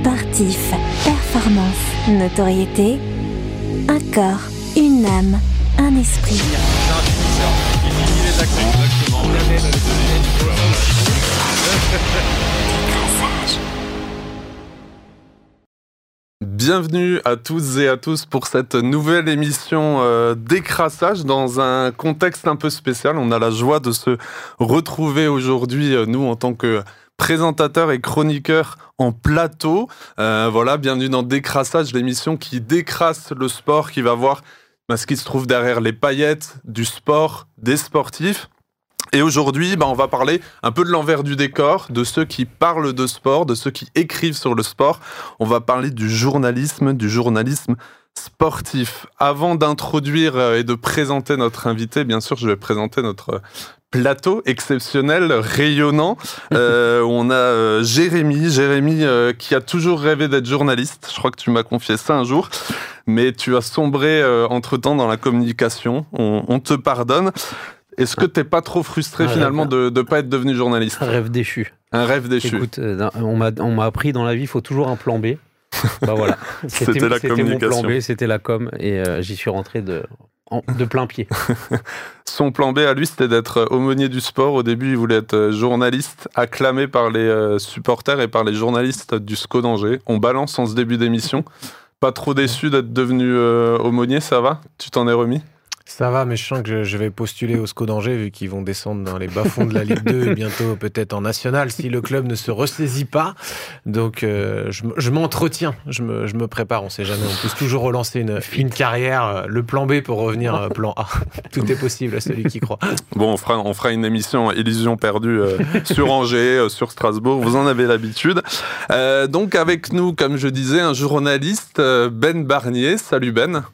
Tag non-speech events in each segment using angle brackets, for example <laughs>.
sportif, performance, notoriété, un corps, une âme, un esprit. Bienvenue à tous et à tous pour cette nouvelle émission euh, d'écrassage dans un contexte un peu spécial. On a la joie de se retrouver aujourd'hui, euh, nous, en tant que présentateurs et chroniqueurs en plateau. Euh, voilà, bienvenue dans Décrassage, l'émission qui décrasse le sport, qui va voir bah, ce qui se trouve derrière les paillettes du sport, des sportifs. Et aujourd'hui, bah, on va parler un peu de l'envers du décor, de ceux qui parlent de sport, de ceux qui écrivent sur le sport. On va parler du journalisme, du journalisme sportif. Avant d'introduire euh, et de présenter notre invité, bien sûr, je vais présenter notre plateau exceptionnel, rayonnant. Euh, <laughs> on a euh, Jérémy, Jérémy euh, qui a toujours rêvé d'être journaliste. Je crois que tu m'as confié ça un jour, mais tu as sombré entre-temps dans la communication. On, on te pardonne. Est-ce que t'es pas trop frustré finalement de ne pas être devenu journaliste? Un rêve déchu. Un rêve déchu. Écoute, on m'a appris dans la vie, il faut toujours un plan B. Bah voilà. <laughs> C'était la communication. Mon plan B, c'était la com, et j'y suis rentré de, de plein pied. <laughs> Son plan B à lui, c'était d'être aumônier du sport. Au début, il voulait être euh, journaliste, acclamé par les supporters et par les journalistes du SCO d'Angers. On balance en ce début d'émission. Pas trop déçu d'être devenu aumônier, ça va? Tu t'en es remis? Ça va, mais je sens que je vais postuler au SCO d'Angers vu qu'ils vont descendre dans les bas-fonds de la Ligue 2 et bientôt peut-être en National si le club ne se ressaisit pas. Donc euh, je, m'entretiens, je me, prépare, on sait jamais. On peut toujours relancer une, carrière, euh, le plan B pour revenir euh, plan A. <laughs> Tout est possible à celui qui croit. Bon, on fera une émission Illusion perdue sur Angers, sur Strasbourg, vous en avez l'habitude. donc avec nous, comme je disais, un journaliste, Ben Barnier. Salut Ben.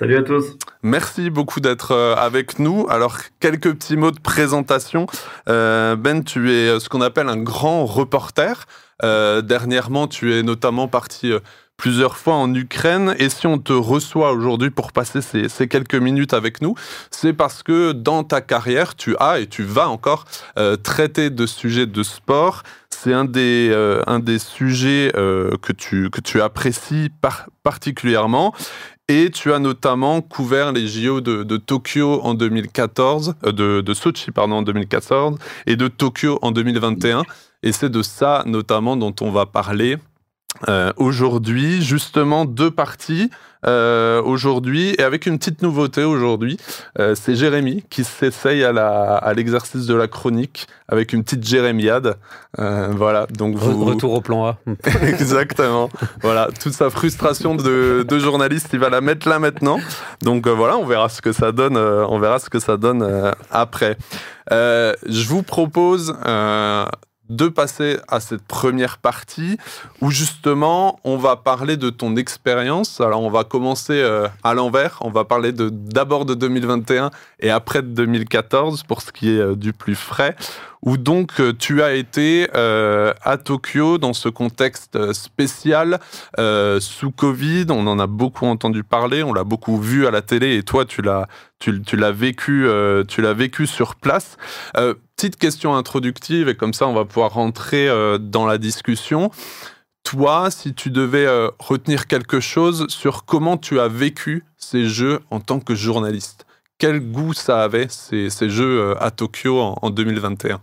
Salut à tous. Merci beaucoup d'être euh, avec nous. Alors, quelques petits mots de présentation. Euh, ben, tu es euh, ce qu'on appelle un grand reporter. dernièrement, tu es notamment parti plusieurs fois en Ukraine. Et si on te reçoit aujourd'hui pour passer ces, quelques minutes avec nous, c'est parce que dans ta carrière, tu as et tu vas encore traiter de sujets de sport. C'est un des, un des sujets que, tu, que tu apprécies particulièrement. Et tu as notamment couvert les JO de, Tokyo en 2014, euh, de, de, Sochi pardon en 2014 et de Tokyo en 2021. Et c'est de ça notamment dont on va parler euh, aujourd'hui, justement, deux parties euh, aujourd'hui, et avec une petite nouveauté aujourd'hui, euh, c'est Jérémy qui s'essaye à l'exercice de la chronique avec une petite jérémiade. voilà, donc vous... Retour au plan A. <laughs> Exactement. voilà, toute sa frustration de, de, journaliste, il va la mettre là maintenant. Donc voilà, on verra ce que ça donne. on verra ce que ça donne après. je vous propose de passer à cette première partie où justement on va parler de ton expérience. Alors on va commencer euh, à l'envers, on va parler de d'abord de 2021 et après de 2014 pour ce qui est euh, du plus frais où donc euh, tu as été euh, à Tokyo dans ce contexte spécial sous Covid. On en a beaucoup entendu parler, on l'a beaucoup vu à la télé et toi tu l'as tu l'as vécu tu l'as vécu sur place. petite question introductive et comme ça on va pouvoir rentrer dans la discussion. Toi, si tu devais retenir quelque chose sur comment tu as vécu ces jeux en tant que journaliste, quel goût ça avait ces, jeux à Tokyo en 2021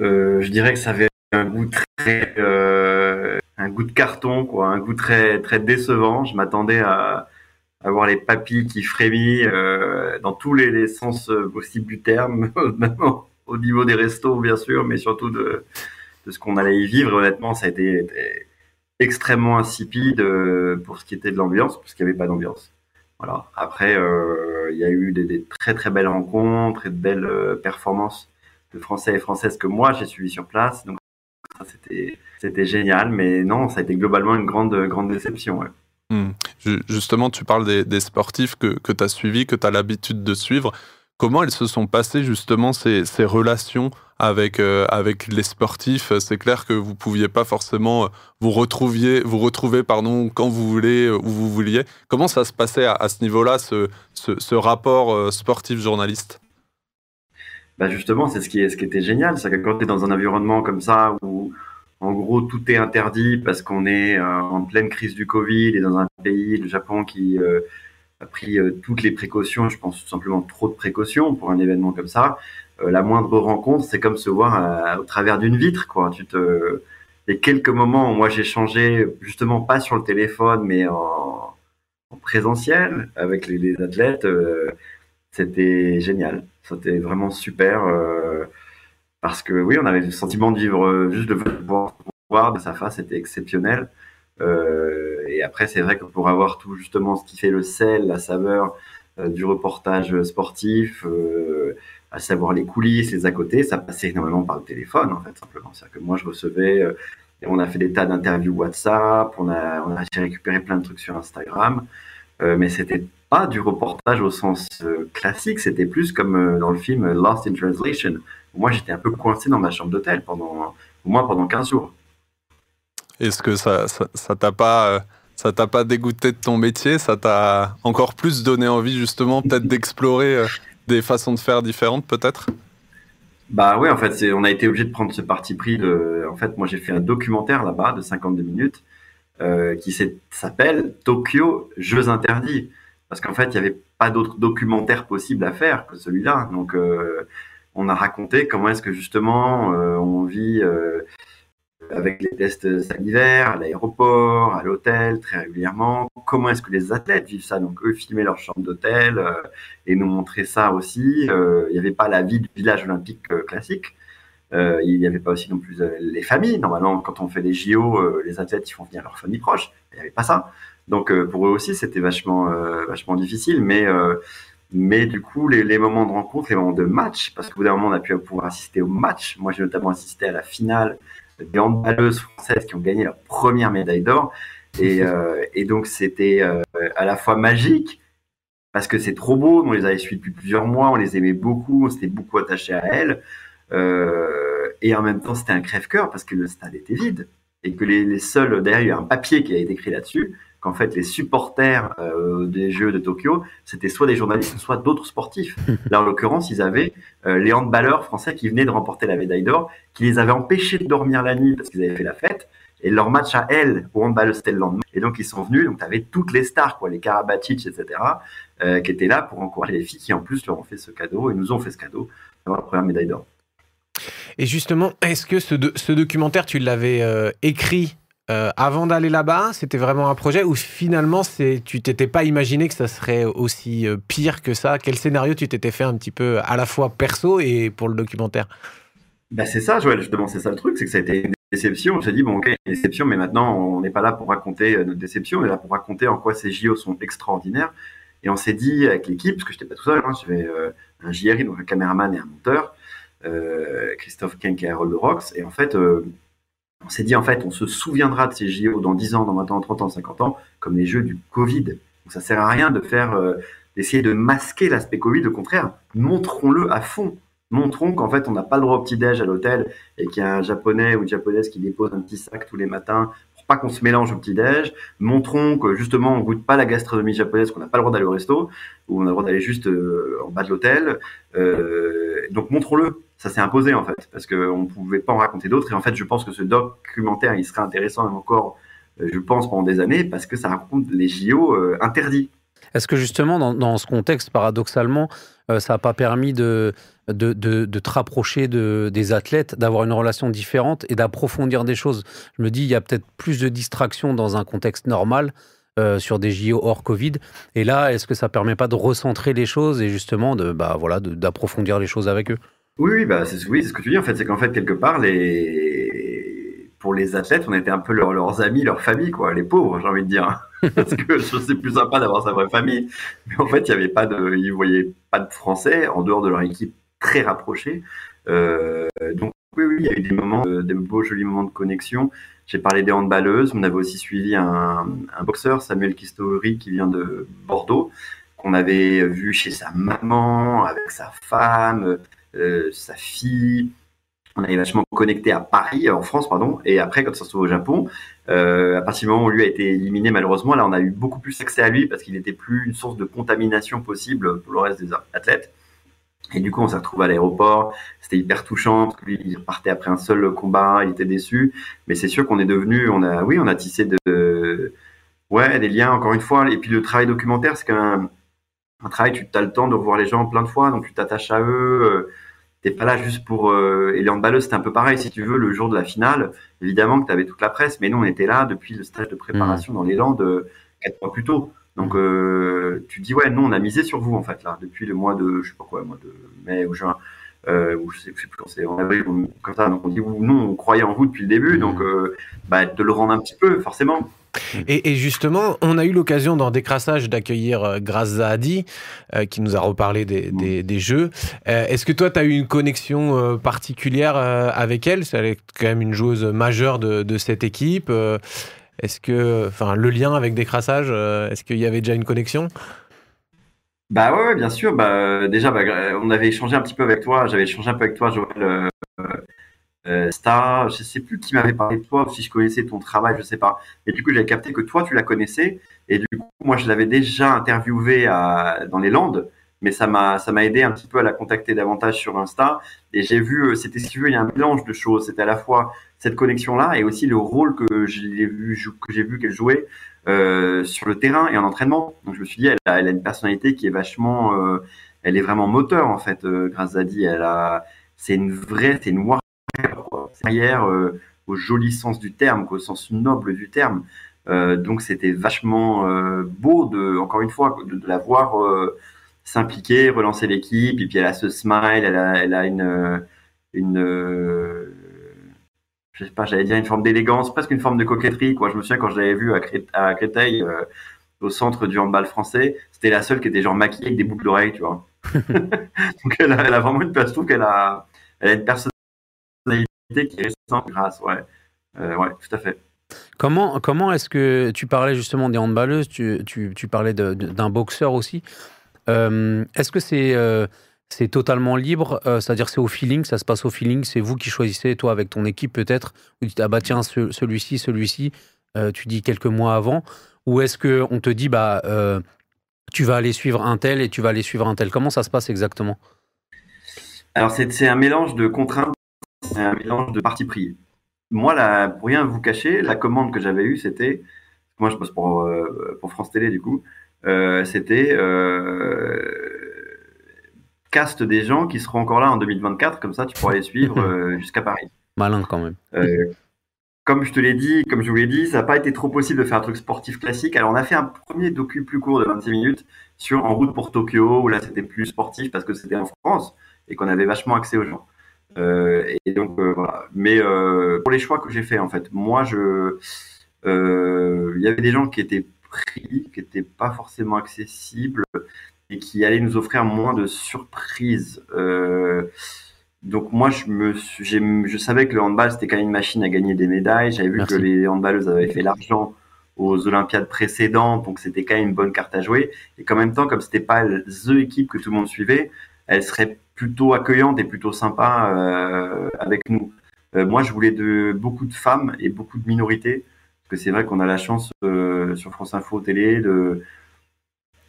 euh, je dirais que ça avait un goût très, euh, un goût de carton, quoi, un goût très, très décevant. Je m'attendais à, avoir les papilles qui frémissent euh, dans tous les, sens possibles du terme, <laughs> au niveau des restos, bien sûr, mais surtout de, de ce qu'on allait y vivre. Honnêtement, ça a été, extrêmement insipide pour ce qui était de l'ambiance, parce qu'il n'y avait pas d'ambiance. Voilà. Après, il y a eu des, très très belles rencontres et de belles performances de Français et Françaises que moi j'ai suivi sur place. Donc c'était c'était génial, mais non, ça a été globalement une grande grande déception. Hmm. Justement, tu parles des, sportifs que, que tu as suivis, que tu as l'habitude de suivre. Comment elles se sont passées justement ces, ces relations avec, euh, avec les sportifs C'est clair que vous pouviez pas forcément euh, vous, retrouviez, vous retrouver pardon, quand vous voulez, où vous vouliez. Comment ça se passait à, ce niveau-là, ce, ce, rapport euh, sportif-journaliste bah justement, c'est ce qui, ce qui était génial, c'est que quand tu es dans un environnement comme ça où, en gros, tout est interdit parce qu'on est en pleine crise du Covid et dans un pays, le Japon, qui a pris toutes les précautions, je pense tout simplement trop de précautions pour un événement comme ça. La moindre rencontre, c'est comme se voir au travers d'une vitre, quoi. Tu te, les quelques moments où moi j'ai changé, justement pas sur le téléphone, mais en, en présentiel avec les, les athlètes, euh, c'était génial. C'était vraiment super euh, parce que oui, on avait le sentiment de vivre euh, juste de voir de sa face, c'était exceptionnel. Euh, et après, c'est vrai que pour avoir tout justement ce qui fait le sel, la saveur du reportage sportif, à savoir les coulisses, les à côté, ça passait énormément par le téléphone en fait simplement. C'est-à-dire que moi, je recevais on a fait des tas d'interviews WhatsApp, on a, on a récupéré plein de trucs sur Instagram, euh, mais c'était pas du reportage au sens euh, classique, c'était plus comme euh, dans le film Lost in Translation. Moi, j'étais un peu coincé dans ma chambre d'hôtel pendant, au moins pendant 15 jours. Est-ce que ça, ça, t'a pas, ça t'a pas dégoûté de ton métier? Ça t'a encore plus donné envie, justement, peut-être d'explorer des façons de faire différentes, peut-être? Bah ouais, en fait, on a été obligé de prendre ce parti pris. En fait, moi, j'ai fait un documentaire là-bas de 52 minutes euh, qui s'appelle Tokyo Jeux interdits, parce qu'en fait, il n'y avait pas d'autre documentaire possible à faire que celui-là. Donc, euh, on a raconté comment est-ce que justement euh, on vit avec les tests salivaires, à l'aéroport, à l'hôtel, très régulièrement. Comment est-ce que les athlètes vivent ça? Donc eux filmaient leur chambre d'hôtel euh, et nous montraient ça aussi. Euh, il n'y avait pas la vie du village olympique euh, classique. il n'y avait pas aussi non plus les familles. Normalement, quand on fait des JO, les athlètes ils font venir leurs familles proches. Il n'y avait pas ça. Donc pour eux aussi, c'était vachement vachement difficile. Mais mais du coup, les, les, moments de rencontre, les moments de match, parce qu'au bout d'un moment, on a pu pouvoir assister au match. Moi, j'ai notamment assisté à la finale des handballeuses françaises qui ont gagné leur première médaille d'or. Et, euh, et, donc, c'était euh, à la fois magique, parce que c'est trop beau, on les avait suivis depuis plusieurs mois, on les aimait beaucoup, on s'était beaucoup attaché à elles. Euh, et en même temps, c'était un crève-cœur, parce que le stade était vide. Et que les, les seuls, derrière, il y a un papier qui a été écrit là-dessus, qu'en fait les supporters euh, des Jeux de Tokyo, c'était soit des journalistes, soit d'autres sportifs. <laughs> Là, en l'occurrence, ils avaient euh, les handballeurs français qui venaient de remporter la médaille d'or, qui les avaient empêchés de dormir la nuit parce qu'ils avaient fait la fête. Et leur match à elles, au handball, c'était le lendemain. Et donc, ils sont venus. Donc, tu avais toutes les stars, quoi, les Karabatic, etc., euh, qui étaient là pour encourager les filles qui, en plus, leur ont fait ce cadeau et nous ont fait ce cadeau d'avoir la première médaille d'or. Et justement, est-ce que ce, ce, documentaire, tu l'avais euh, écrit euh, avant d'aller là-bas, c'était vraiment un projet où finalement tu t'étais pas imaginé que ça serait aussi euh, pire que ça? Quel scénario tu t'étais fait un petit peu à la fois perso et pour le documentaire? Bah C'est ça, Joël, justement, c'est ça le truc, c'est que ça a été une déception. On s'est dit, bon, ok, une déception, mais maintenant on n'est pas là pour raconter euh, notre déception, on est là pour raconter en quoi ces JO sont extraordinaires. Et on s'est dit avec l'équipe, parce que j'étais pas tout seul, hein, j'avais un JRI, donc un caméraman et un monteur, Christophe Kenk et Harold Rox, et en fait, on s'est dit en fait, on se souviendra de ces JO dans 10 ans, dans 20 ans, 30 ans, 50 ans, comme les jeux du Covid. Donc ça sert à rien de faire, euh, d'essayer de masquer l'aspect Covid. Au contraire, montrons-le à fond. Montrons qu'en fait, on n'a pas le droit au petit-déj à l'hôtel et qu'il y a un japonais ou une japonaise qui dépose un petit sac tous les matins pour pas qu'on se mélange au petit-déj. Montrons que justement, on goûte pas la gastronomie japonaise, qu'on n'a pas le droit d'aller au resto ou on a le droit d'aller juste euh, en bas de l'hôtel. Euh, donc montrons-le ça s'est imposé en fait, parce qu'on ne pouvait pas en raconter d'autres. Et en fait, je pense que ce documentaire, il serait intéressant encore, euh, je pense, pendant des années, parce que ça raconte les JO euh, interdits. Est-ce que justement, dans, ce contexte, paradoxalement, euh, ça n'a pas permis de, de, de, te rapprocher de, des athlètes, d'avoir une relation différente et d'approfondir des choses? Je me dis, il y a peut-être plus de distractions dans un contexte normal. sur des JO hors Covid. Et là, est-ce que ça permet pas de recentrer les choses et justement de, bah, voilà, d'approfondir les choses avec eux? Oui, oui, bah, c'est ce que tu dis. En fait, c'est qu'en fait, quelque part, les... pour les athlètes, on était un peu leurs amis, leur famille, quoi, les pauvres, j'ai envie de dire. <laughs> Parce que c'est plus sympa d'avoir sa vraie famille. Mais en fait, il y avait pas de, ils voyaient pas de Français en dehors de leur équipe très rapprochée. Euh, donc, oui, oui, il y a eu des moments, des beaux, jolis moments de connexion. J'ai parlé des handballeuses. On avait aussi suivi un, un boxeur, Samuel Kistori, qui vient de Bordeaux, qu'on avait vu chez sa maman, avec sa femme. Euh, sa fille. On avait vachement connecté à Paris, en France, pardon. Et après, quand ça se trouve au Japon, euh, à partir du moment où lui a été éliminé, malheureusement, là, on a eu beaucoup plus accès à lui parce qu'il n'était plus une source de contamination possible pour le reste des athlètes. Et du coup, on s'est retrouvé à l'aéroport. C'était hyper touchant parce que lui, il repartait après un seul combat, il était déçu. Mais c'est sûr qu'on est devenu, on a, oui, on a tissé de, ouais, des liens encore une fois. Et puis le travail documentaire, c'est qu'un un travail, tu as le temps de revoir les gens plein de fois, donc tu t'attaches à eux. Euh, t'es pas là juste pour. Euh, et Balleuse, c'était un peu pareil, si tu veux, le jour de la finale. Évidemment que tu avais toute la presse, mais nous, on était là depuis le stage de préparation mmh. dans les Landes euh, quatre mois plus tôt. Donc, mmh. euh, tu dis, ouais, nous, on a misé sur vous, en fait, là, depuis le mois de, je sais pas quoi, mois de mai ou juin, euh, ou je sais, je sais plus quand c'est, en avril, comme ça. Donc, on dit, nous, on croyait en vous depuis le début, mmh. donc, bah, de le rendre un petit peu, forcément. Et, et, justement, on a eu l'occasion dans Décrassage d'accueillir euh, Grace euh, qui nous a reparlé des, des, des jeux. Euh, Est-ce que toi, tu as eu une connexion euh, particulière avec elle? C'est quand même une joueuse majeure de, de cette équipe. Est-ce que, enfin, le lien avec Décrassage, est-ce qu'il y avait déjà une connexion? Bah ouais, ouais, bien sûr. Bah, déjà, bah, on avait échangé un petit peu avec toi. J'avais échangé un peu avec toi, Joël, euh, Star, je sais plus qui m'avait parlé de toi, si je connaissais ton travail, je sais pas. Mais du coup, j'avais capté que toi, tu la connaissais. Et du coup, moi, je l'avais déjà interviewé à, dans les Landes, mais ça m'a, ça m'a aidé un petit peu à la contacter davantage sur Insta. Et j'ai vu, euh, c'était si tu veux, il y a un mélange de choses. C'était à la fois cette connexion-là et aussi le rôle que j'ai vu, que j'ai vu qu'elle jouait euh, sur le terrain et en entraînement. Donc, je me suis dit, elle a, elle a une personnalité qui est vachement, euh, elle est vraiment moteur en fait. Euh, grâce à Di, elle a, c'est une vraie, c'est une carrière euh, au joli sens du terme, au sens noble du terme. Euh, donc c'était vachement euh, beau de, encore une fois, de, la voir s'impliquer, relancer l'équipe. Et puis elle a ce smile, elle a, elle a une, une, je sais pas, j'allais dire une forme d'élégance, presque une forme de coquetterie. Quoi. Je me souviens quand je l'avais vue à, Cré à Créteil, au centre du handball français, c'était la seule qui était genre maquillée avec des boucles d'oreilles, tu vois. <laughs> donc elle a, vraiment une je trouve qu'elle a, elle a une personnalité qui est grâce, ouais. Euh, ouais, tout à fait. Comment, comment est-ce que tu parlais justement des handballeuses, tu, tu, tu parlais d'un boxeur aussi. Euh, est-ce que c'est euh, c'est totalement libre C'est-à-dire c'est au feeling, ça se passe au feeling, c'est vous qui choisissez, toi avec ton équipe peut-être, ou tu dis ah bah tiens ce, celui-ci, celui-ci, tu dis quelques mois avant, ou est-ce que on te dit bah tu vas aller suivre un tel et tu vas aller suivre un tel? Comment ça se passe exactement? Alors c'est un mélange de contraintes un mélange de parti pris. Moi, là, pour rien vous cacher, la commande que j'avais eue, c'était, moi je bosse pour, euh, pour France Télé du coup, euh, c'était euh, cast des gens qui seront encore là en 2024, comme ça tu pourras les suivre <laughs> euh, jusqu'à Paris. Malin quand même. Comme je te l'ai dit, comme je vous l'ai dit, ça n'a pas été trop possible de faire un truc sportif classique. Alors on a fait un premier docu plus court de 26 minutes sur En route pour Tokyo, où là c'était plus sportif parce que c'était en France et qu'on avait vachement accès aux gens. Euh, et donc euh, voilà. Mais euh, pour les choix que j'ai fait en fait, moi je, il y avait des gens qui étaient pris, qui n'étaient pas forcément accessibles et qui allaient nous offrir moins de surprises. donc moi, je, me, je savais que le handball, c'était quand même une machine à gagner des médailles. J'avais vu Merci. que les handballeuses avaient fait l'argent aux Olympiades précédentes, donc c'était quand même une bonne carte à jouer. Et qu'en même temps, comme c'était pas the équipe que tout le monde suivait, elle serait plutôt accueillante et plutôt sympa euh, avec nous. Euh, moi, je voulais de beaucoup de femmes et beaucoup de minorités, parce que c'est vrai qu'on a la chance euh, sur France Info télé de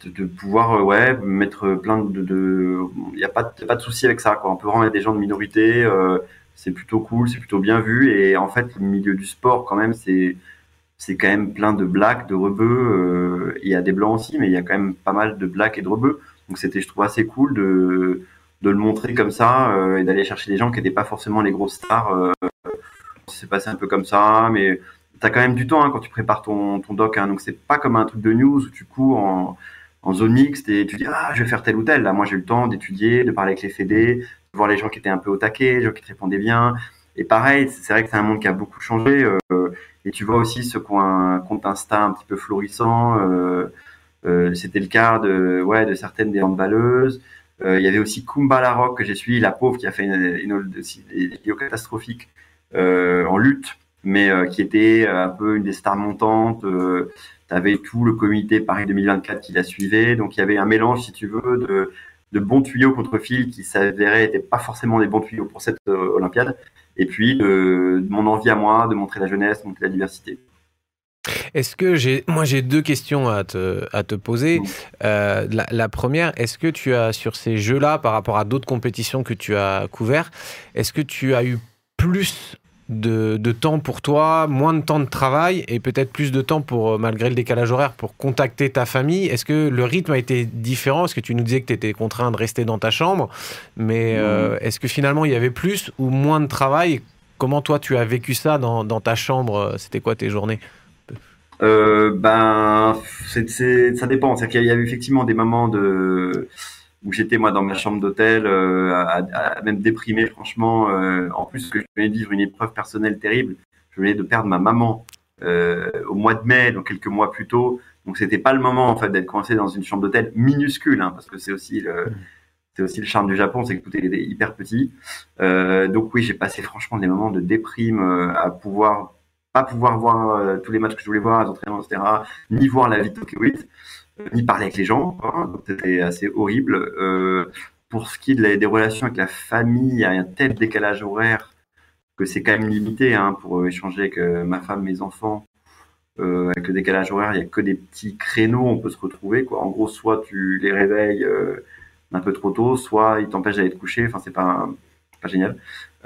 de, de pouvoir euh, ouais mettre plein de il de, y a pas a pas de souci avec ça quoi. On peut mettre des gens de minorité, euh, c'est plutôt cool, c'est plutôt bien vu et en fait le milieu du sport quand même c'est c'est quand même plein de blacks, de rebeux. Il y a des blancs aussi, mais il y a quand même pas mal de blacks et de rebeux. Donc c'était, je trouve, assez cool de de le montrer comme ça euh, et d'aller chercher des gens qui n'étaient pas forcément les grosses stars. Euh, c'est passé un peu comme ça, mais t'as quand même du temps hein, quand tu prépares ton, ton doc. Hein, donc c'est pas comme un truc de news où tu cours en, en zone mixte et tu dis ah je vais faire tel ou tel. Là moi j'ai eu le temps d'étudier, de parler avec les fédés, de voir les gens qui étaient un peu au taquet, les gens qui te répondaient bien. Et pareil, c'est vrai que c'est un monde qui a beaucoup changé. Euh, et tu vois aussi ceux qui ont un compte Insta un petit peu florissant. Euh, euh, C'était le cas de ouais de certaines des handballeuses. Euh, il y avait aussi Kumba Larocque que j'ai suivi, la pauvre qui a fait une, une, une catastrophique euh, en lutte, mais euh, qui était un peu une des stars montantes. Tu tout le comité Paris 2024 qui la suivait, donc il y avait un mélange, si tu veux, de, de bons tuyaux contre fil qui s'avéraient n'étaient pas forcément des bons tuyaux pour cette Olympiade, et puis de, de, mon envie à moi de montrer la jeunesse, montrer la diversité. Est-ce que j'ai, moi j'ai deux questions à te, à te poser. Euh, la, la, première, est-ce que tu as sur ces jeux-là, par rapport à d'autres compétitions que tu as couvert, est-ce que tu as eu plus de, de, temps pour toi, moins de temps de travail et peut-être plus de temps pour, euh, malgré le décalage horaire, pour contacter ta famille? Est-ce que le rythme a été différent? Est-ce que tu nous disais que tu étais contraint de rester dans ta chambre Mais euh, est-ce que finalement il y avait plus ou moins de travail? Comment toi tu as vécu ça dans, dans ta chambre C'était quoi tes journées? Euh, ben, c'est, c'est, ça dépend. C'est qu'il y a eu effectivement des moments de où j'étais moi dans ma chambre d'hôtel, euh, à, à, même déprimé franchement. Euh, en plus que je venais de vivre une épreuve personnelle terrible. Je venais de perdre ma maman euh, au mois de mai, donc quelques mois plus tôt. Donc c'était pas le moment en fait d'être coincé dans une chambre d'hôtel minuscule, hein, parce que c'est aussi le c'est aussi le charme du Japon, c'est que tout est hyper petit. Euh, donc oui, j'ai passé franchement des moments de déprime euh, à pouvoir pas pouvoir voir euh, tous les matchs que je voulais voir, les entraînements, etc., ni voir la vie de Tokyo 8, ni parler avec les gens. Donc c'était assez horrible. Euh, pour ce qui est des relations avec la famille, il y a un tel décalage horaire que c'est quand même limité hein, pour échanger avec euh, ma femme, mes enfants. Euh, avec le décalage horaire, il y a que des petits créneaux, on peut se retrouver. En gros, soit tu les réveilles euh, un peu trop tôt, soit ils t'empêchent d'aller te coucher. Enfin, c'est pas, pas génial.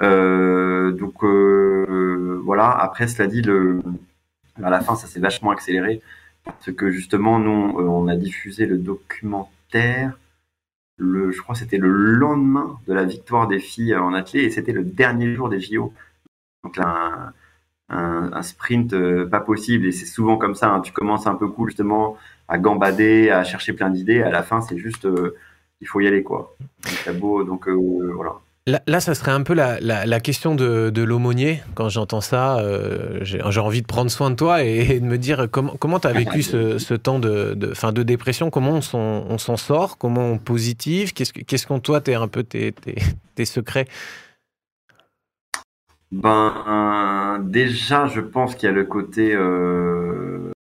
Euh, donc euh, voilà. Après, cela dit, le, à la fin, ça s'est vachement accéléré parce que justement, nous, euh, on a diffusé le documentaire. Le, je crois, c'était le lendemain de la victoire des filles en athlée et c'était le dernier jour des JO. Donc là, un, un, sprint euh, pas possible et c'est souvent comme ça. Hein. Tu commences un peu cool justement à gambader, à chercher plein d'idées. À la fin, c'est juste, euh, il faut y aller quoi. Donc, beau, donc voilà. Là, ça serait un peu la, la, question de, de l'aumônier. Quand j'entends ça, euh, j'ai envie de prendre soin de toi et, de me dire comment comment tu as vécu ce, ce, temps de, de, fin, de dépression, comment on s'en sort, comment on positive, qu'est-ce qu'on toi, t'es un peu tes, tes, secrets? Ben, déjà, je pense qu'il y a le côté... Euh...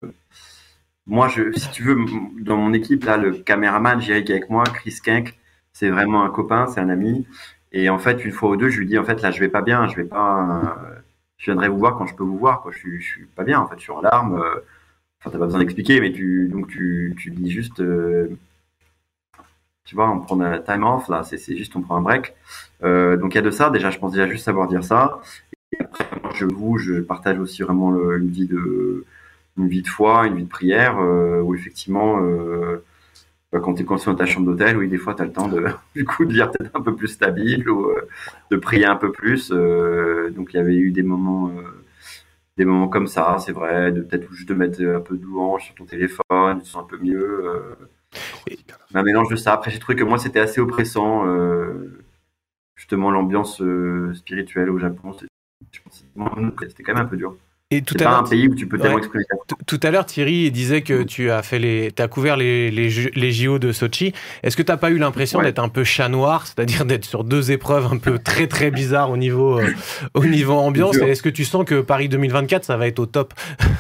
Moi, je, si tu veux, dans mon équipe, là, le caméraman, Jérick avec moi, Chris Kink, c'est vraiment un copain, c'est un ami. Et en fait, une fois ou deux, je lui dis en fait là, je vais pas bien, je vais pas, euh, je viendrai vous voir quand je peux vous voir. Quoi. Je suis, je suis pas bien en fait, je suis en larmes. Euh, enfin, t'as pas besoin d'expliquer, mais tu, donc tu, tu dis juste, euh, tu vois, on prend un time off là, c'est, juste on prend un break. Donc il y a de ça. Déjà, je pense déjà juste savoir dire ça. Et après, je vous, je partage aussi vraiment une vie de, une vie de foi, une vie de prière, où effectivement quand tu es conscient de ta chambre d'hôtel, oui, des fois, tu as le temps de, <laughs> du coup, de lire peut-être un peu plus stable ou euh, de prier un peu plus. Euh, donc, il y avait eu des moments, euh, des moments comme ça, c'est vrai, de peut-être juste de mettre un peu de louange sur ton téléphone, tu sens un peu mieux. un mélange de ça. Après, j'ai trouvé que moi, c'était assez oppressant, justement, l'ambiance spirituelle au Japon. C'était quand même un peu dur. Et tout à l'heure, un pays où tu peux ouais. exprimer Tout à l'heure, Thierry disait que tu as fait les, as couvert les, les, les JO de Sochi. Est-ce que tu n'as pas eu l'impression ouais. d'être un peu chat noir, c'est-à-dire d'être sur deux épreuves un peu très très bizarres au niveau, euh, au niveau ambiance? est-ce que tu sens que Paris 2024, ça va être au top? <laughs>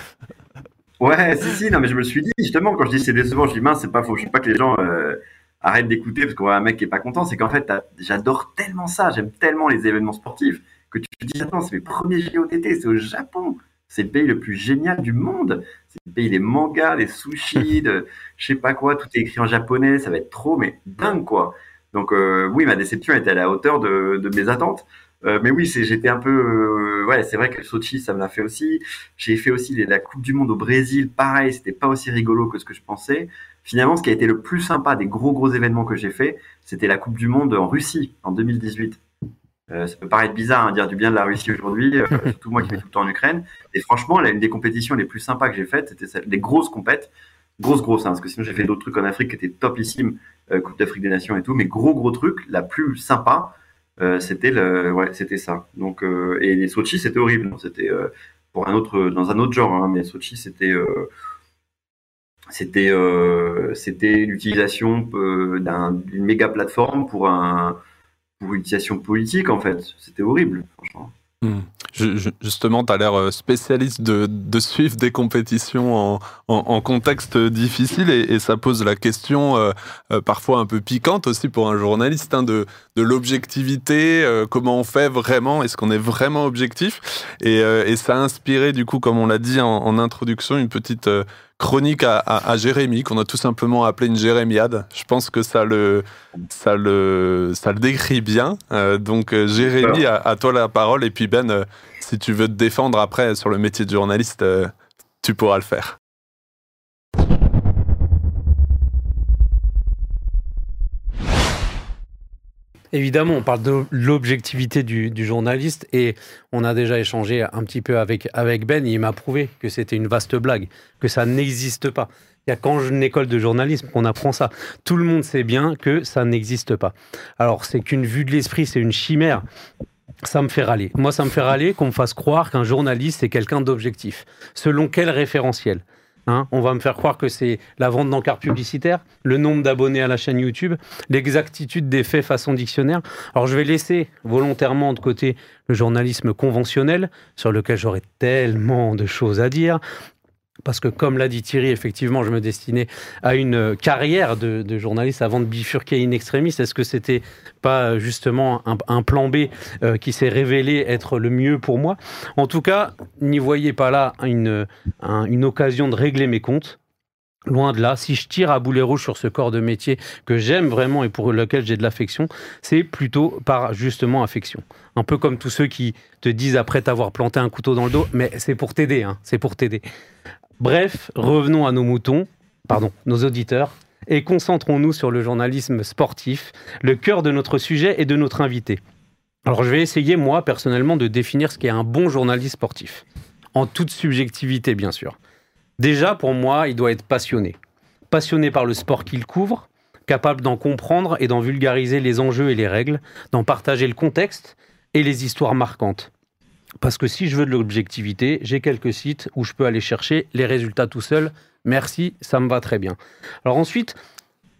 Ouais, si, si, non, mais je me suis dit, justement, quand je dis c'est décevant, je dis mince, c'est pas faux, je sais pas que les gens euh, arrêtent d'écouter parce qu'on voit un mec qui est pas content, c'est qu'en fait, j'adore tellement ça, j'aime tellement les événements sportifs que tu te dis, attends, c'est mes premiers JO d'été, c'est au Japon c'est le pays le plus génial du monde. C'est le pays des mangas, des sushis, <laughs> de je sais pas quoi, tout est écrit en japonais, ça va être trop, mais dingue quoi. Donc euh, oui, ma déception était à la hauteur de, de mes attentes. Euh, mais oui, j'étais un peu, euh, ouais, c'est vrai que Sochi, ça me l'a fait aussi. J'ai fait aussi les, la Coupe du Monde au Brésil, pareil, c'était pas aussi rigolo que ce que je pensais. Finalement, ce qui a été le plus sympa des gros gros événements que j'ai fait, c'était la Coupe du Monde en Russie en 2018. Euh, ça peut paraître bizarre hein, dire du bien de la Russie aujourd'hui, euh, <laughs> surtout moi qui vais tout le temps en Ukraine. Et franchement, là, une des compétitions les plus sympas que j'ai faites, c'était celle des grosses compètes, grosses grosses, hein, parce que sinon j'ai fait d'autres trucs en Afrique qui étaient topissimes, euh, Coupe d'Afrique des Nations et tout, mais gros gros trucs, la plus sympa, c'était le, ouais, c'était ça. Donc et les Sochi, c'était horrible, c'était pour un autre, dans un autre genre, hein, mais Sochi, c'était c'était c'était l'utilisation d'un, d'une méga plateforme pour un pour utilisation politique, en fait. C'était horrible, franchement. Je, justement, tu as l'air spécialiste de, suivre des compétitions en, contexte difficile et, et, ça pose la question euh, euh, parfois un peu piquante aussi pour un journaliste hein, de, de l'objectivité, euh, comment on fait vraiment, est-ce qu'on est vraiment objectif? Et, euh, et, ça a inspiré du coup, comme on l'a dit en, en, introduction, une petite euh, chronique à, à, à Jérémy qu'on a tout simplement appelé une jérémiade. Je pense que ça le, ça le, ça le décrit bien. donc Jérémy, à, à, toi la parole et puis Ben, si tu veux te défendre après sur le métier de journaliste, tu pourras le faire. Évidemment, on parle de l'objectivité du, journaliste et on a déjà échangé un petit peu avec, avec Ben. Il m'a prouvé que c'était une vaste blague, que ça n'existe pas. Il y a quand une école de journalisme qu'on apprend ça. Tout le monde sait bien que ça n'existe pas. Alors, c'est qu'une vue de l'esprit, c'est une chimère. Ça me fait râler. Moi, ça me fait râler qu'on me fasse croire qu'un journaliste, c'est quelqu'un d'objectif. Selon quel référentiel Hein, on va me faire croire que c'est la vente d'encarts publicitaires, le nombre d'abonnés à la chaîne YouTube, l'exactitude des faits façon dictionnaire. Alors je vais laisser volontairement de côté le journalisme conventionnel, sur lequel j'aurais tellement de choses à dire, parce que comme l'a dit Thierry, effectivement, je me destinais à une carrière de, journaliste avant de bifurquer in extremis. Est-ce que c'était pas justement un, plan B euh, qui s'est révélé être le mieux pour moi? En tout cas, n'y voyez pas là une, un, une occasion de régler mes comptes. Loin de là, si je tire à boulet rouge sur ce corps de métier que j'aime vraiment et pour lequel j'ai de l'affection, c'est plutôt par justement affection. Un peu comme tous ceux qui te disent après t'avoir planté un couteau dans le dos, mais c'est pour t'aider, hein, c'est pour t'aider. Bref, revenons à nos moutons, pardon, nos auditeurs, et concentrons-nous sur le journalisme sportif, le cœur de notre sujet et de notre invité. Alors je vais essayer, moi, personnellement, de définir ce qu'est un bon journaliste sportif. En toute subjectivité, bien sûr. Déjà, pour moi, il doit être passionné. Passionné par le sport qu'il couvre, capable d'en comprendre et d'en vulgariser les enjeux et les règles, d'en partager le contexte et les histoires marquantes. Parce que si je veux de l'objectivité, j'ai quelques sites où je peux aller chercher les résultats tout seul. Merci, ça me va très bien. Alors ensuite,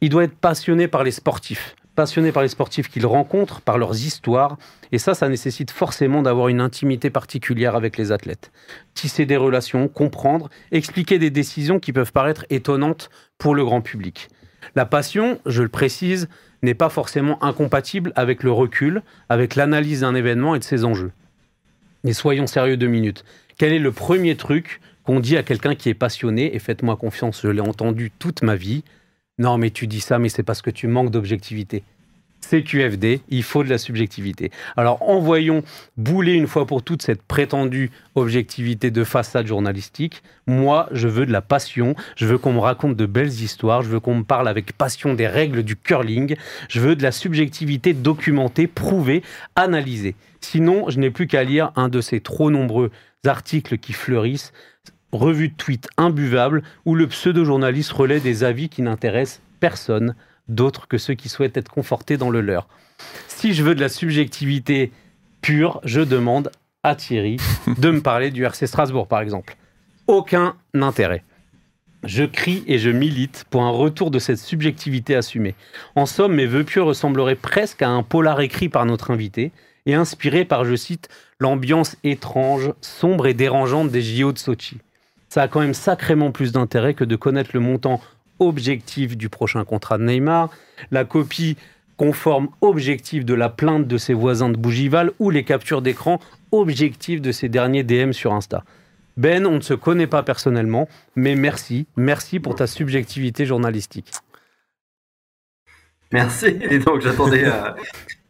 il doit être passionné par les sportifs. Passionné par les sportifs qu'il rencontre, par leurs histoires. Et ça, ça nécessite forcément d'avoir une intimité particulière avec les athlètes. Tisser des relations, comprendre, expliquer des décisions qui peuvent paraître étonnantes pour le grand public. La passion, je le précise, n'est pas forcément incompatible avec le recul, avec l'analyse d'un événement et de ses enjeux. Mais soyons sérieux deux minutes. Quel est le premier truc qu'on dit à quelqu'un qui est passionné, et faites-moi confiance, je l'ai entendu toute ma vie, non mais tu dis ça, mais c'est parce que tu manques d'objectivité. C'est QFD, il faut de la subjectivité. Alors envoyons bouler une fois pour toutes cette prétendue objectivité de façade journalistique. Moi, je veux de la passion, je veux qu'on me raconte de belles histoires, je veux qu'on me parle avec passion des règles du curling, je veux de la subjectivité documentée, prouvée, analysée. Sinon, je n'ai plus qu'à lire un de ces trop nombreux articles qui fleurissent, revue de tweets imbuvables, où le pseudo-journaliste relaie des avis qui n'intéressent personne d'autre que ceux qui souhaitent être confortés dans le leur. Si je veux de la subjectivité pure, je demande à Thierry de me parler du RC Strasbourg, par exemple. Aucun intérêt. Je crie et je milite pour un retour de cette subjectivité assumée. En somme, mes vœux pieux ressembleraient presque à un polar écrit par notre invité, et inspiré par, je cite, l'ambiance étrange, sombre et dérangeante des JO de Sochi. Ça a quand même sacrément plus d'intérêt que de connaître le montant objectif du prochain contrat de Neymar, la copie conforme objective de la plainte de ses voisins de Bougival ou les captures d'écran objectives de ses derniers DM sur Insta. Ben, on ne se connaît pas personnellement, mais merci, merci pour ta subjectivité journalistique. Merci. Et donc j'attendais euh,